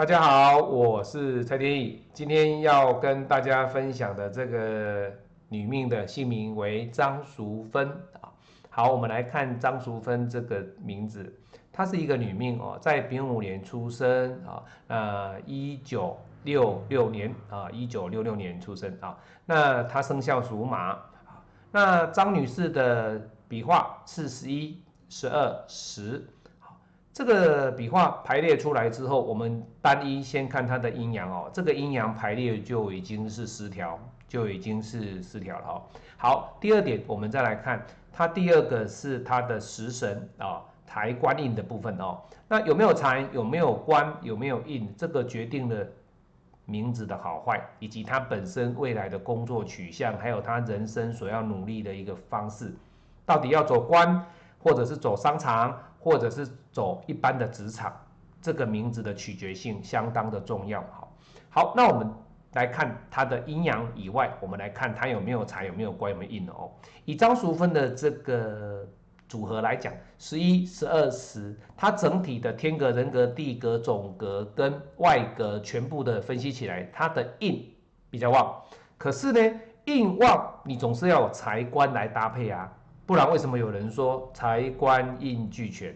大家好，我是蔡天意，今天要跟大家分享的这个女命的姓名为张淑芬啊。好，我们来看张淑芬这个名字，她是一个女命哦，在丙午年出生啊，呃，一九六六年啊，一九六六年出生啊，那她生肖属马。那张女士的笔画是十一、十二、十。这个笔画排列出来之后，我们单一先看它的阴阳哦，这个阴阳排列就已经是失调，就已经是失调了哈。好，第二点，我们再来看它第二个是它的食神啊，财官印的部分哦。那有没有财，有没有官，有没有印，这个决定了名字的好坏，以及他本身未来的工作取向，还有他人生所要努力的一个方式，到底要走官，或者是走商场。或者是走一般的职场，这个名字的取决性相当的重要。好，好，那我们来看它的阴阳以外，我们来看它有没有财，有没有官，有没有印哦。以张淑芬的这个组合来讲，十一、十二、十，它整体的天格、人格、地格、总格跟外格全部的分析起来，它的印比较旺。可是呢，印旺你总是要有财官来搭配啊。不然为什么有人说财官印俱全？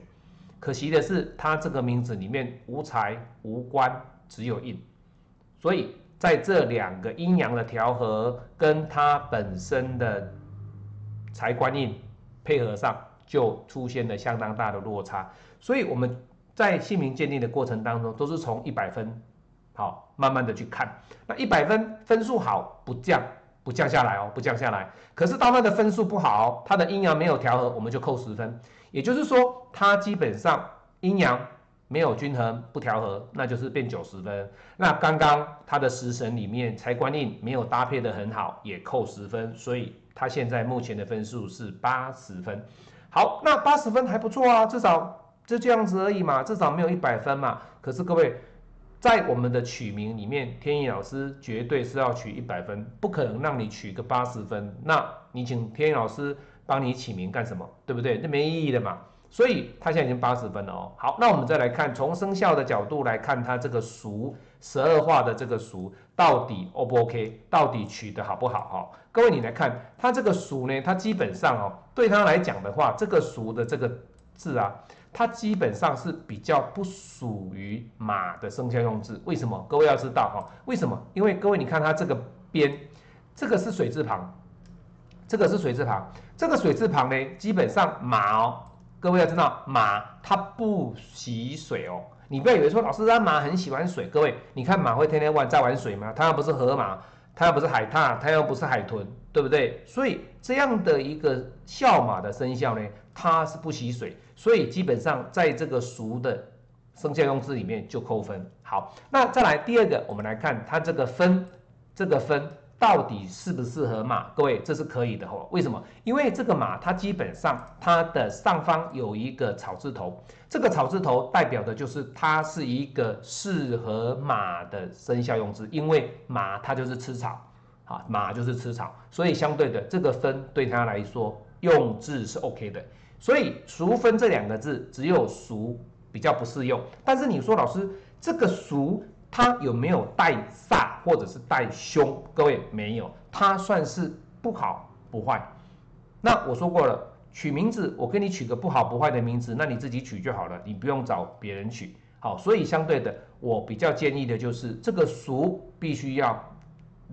可惜的是，他这个名字里面无财无官，只有印。所以在这两个阴阳的调和，跟他本身的财官印配合上，就出现了相当大的落差。所以我们在姓名鉴定的过程当中，都是从一百分好慢慢的去看。那一百分分数好不降。不降下来哦，不降下来。可是当他的分数不好，他的阴阳没有调和，我们就扣十分。也就是说，他基本上阴阳没有均衡，不调和，那就是变九十分。那刚刚他的食神里面财官印没有搭配的很好，也扣十分。所以他现在目前的分数是八十分。好，那八十分还不错啊，至少就这样子而已嘛，至少没有一百分嘛。可是各位。在我们的取名里面，天意老师绝对是要取一百分，不可能让你取个八十分。那你请天意老师帮你起名干什么？对不对？那没意义的嘛。所以他现在已经八十分了哦。好，那我们再来看，从生肖的角度来看，他这个属十二画的这个属到底 O 不 OK？到底取得好不好？哈，各位你来看，他这个属呢，他基本上哦，对他来讲的话，这个属的这个字啊。它基本上是比较不属于马的生肖用字，为什么？各位要知道哈，为什么？因为各位你看它这个边，这个是水字旁，这个是水字旁，这个水字旁呢，基本上马哦，各位要知道马它不喜水哦，你不要以为说老师啊马很喜欢水，各位你看马会天天玩在玩水吗？它又不是河马，它又不是海獭，它又不是海豚，对不对？所以这样的一个笑马的生肖呢？它是不吸水，所以基本上在这个熟的生肖用字里面就扣分。好，那再来第二个，我们来看它这个分，这个分到底适不适合马？各位，这是可以的哦。为什么？因为这个马它基本上它的上方有一个草字头，这个草字头代表的就是它是一个适合马的生肖用字，因为马它就是吃草，啊，马就是吃草，所以相对的这个分对它来说用字是 OK 的。所以“熟分”这两个字，只有“熟”比较不适用。但是你说老师，这个“熟”它有没有带煞或者是带凶？各位没有，它算是不好不坏。那我说过了，取名字我给你取个不好不坏的名字，那你自己取就好了，你不用找别人取。好，所以相对的，我比较建议的就是这个“熟”必须要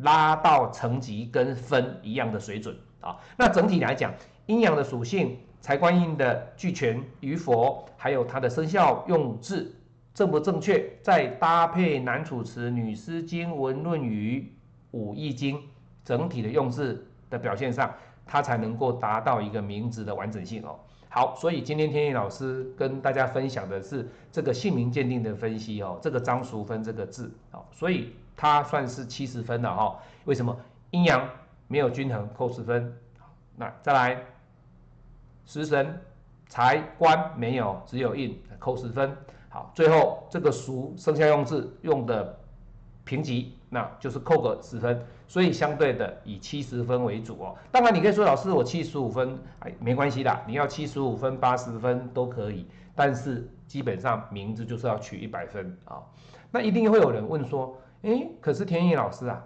拉到层级跟分一样的水准啊。那整体来讲，阴阳的属性。财官印的俱全与否，还有它的生肖用字正不正确，再搭配南楚辞、女诗经文、论语、武易经整体的用字的表现上，它才能够达到一个名字的完整性哦。好，所以今天天意老师跟大家分享的是这个姓名鉴定的分析哦，这个张淑芬这个字哦，所以它算是七十分了哈。为什么？阴阳没有均衡，扣十分。那再来。食神财官没有，只有印，扣十分。好，最后这个熟生肖用字用的平级，那就是扣个十分。所以相对的以七十分为主哦。当然你可以说老师我七十五分，哎，没关系的，你要七十五分、八十分都可以。但是基本上名字就是要取一百分啊。那一定会有人问说，哎，可是田野老师啊，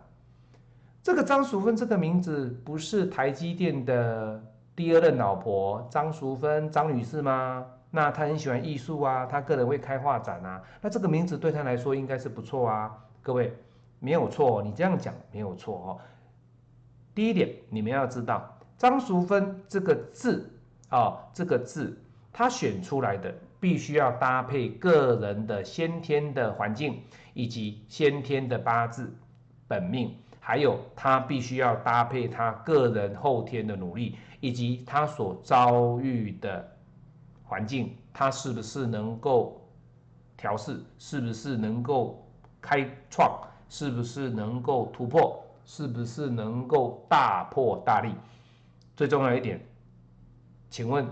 这个张淑芬这个名字不是台积电的第二任老婆张淑芬张女士吗？那她很喜欢艺术啊，她个人会开画展啊，那这个名字对她来说应该是不错啊。各位没有错，你这样讲没有错哦。第一点，你们要知道张淑芬这个字啊，这个字她选出来的必须要搭配个人的先天的环境以及先天的八字本命，还有她必须要搭配她个人后天的努力以及她所遭遇的。环境，他是不是能够调试？是不是能够开创？是不是能够突破？是不是能够大破大立？最重要一点，请问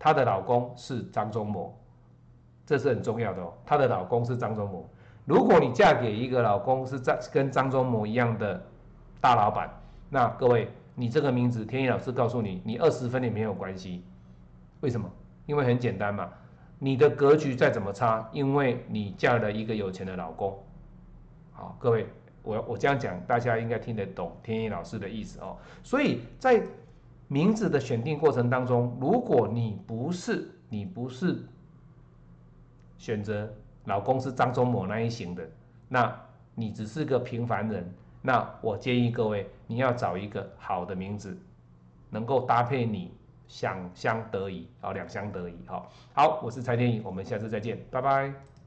她的老公是张忠谋，这是很重要的哦。她的老公是张忠谋。如果你嫁给一个老公是张跟张忠谋一样的大老板，那各位，你这个名字，天意老师告诉你，你二十分也没有关系。为什么？因为很简单嘛，你的格局再怎么差，因为你嫁了一个有钱的老公。好，各位，我我这样讲，大家应该听得懂天意老师的意思哦。所以在名字的选定过程当中，如果你不是你不是选择老公是张忠谋那一型的，那你只是个平凡人，那我建议各位，你要找一个好的名字，能够搭配你。想相得宜，好，两相得宜，好，好，我是蔡天颖，我们下次再见，拜拜。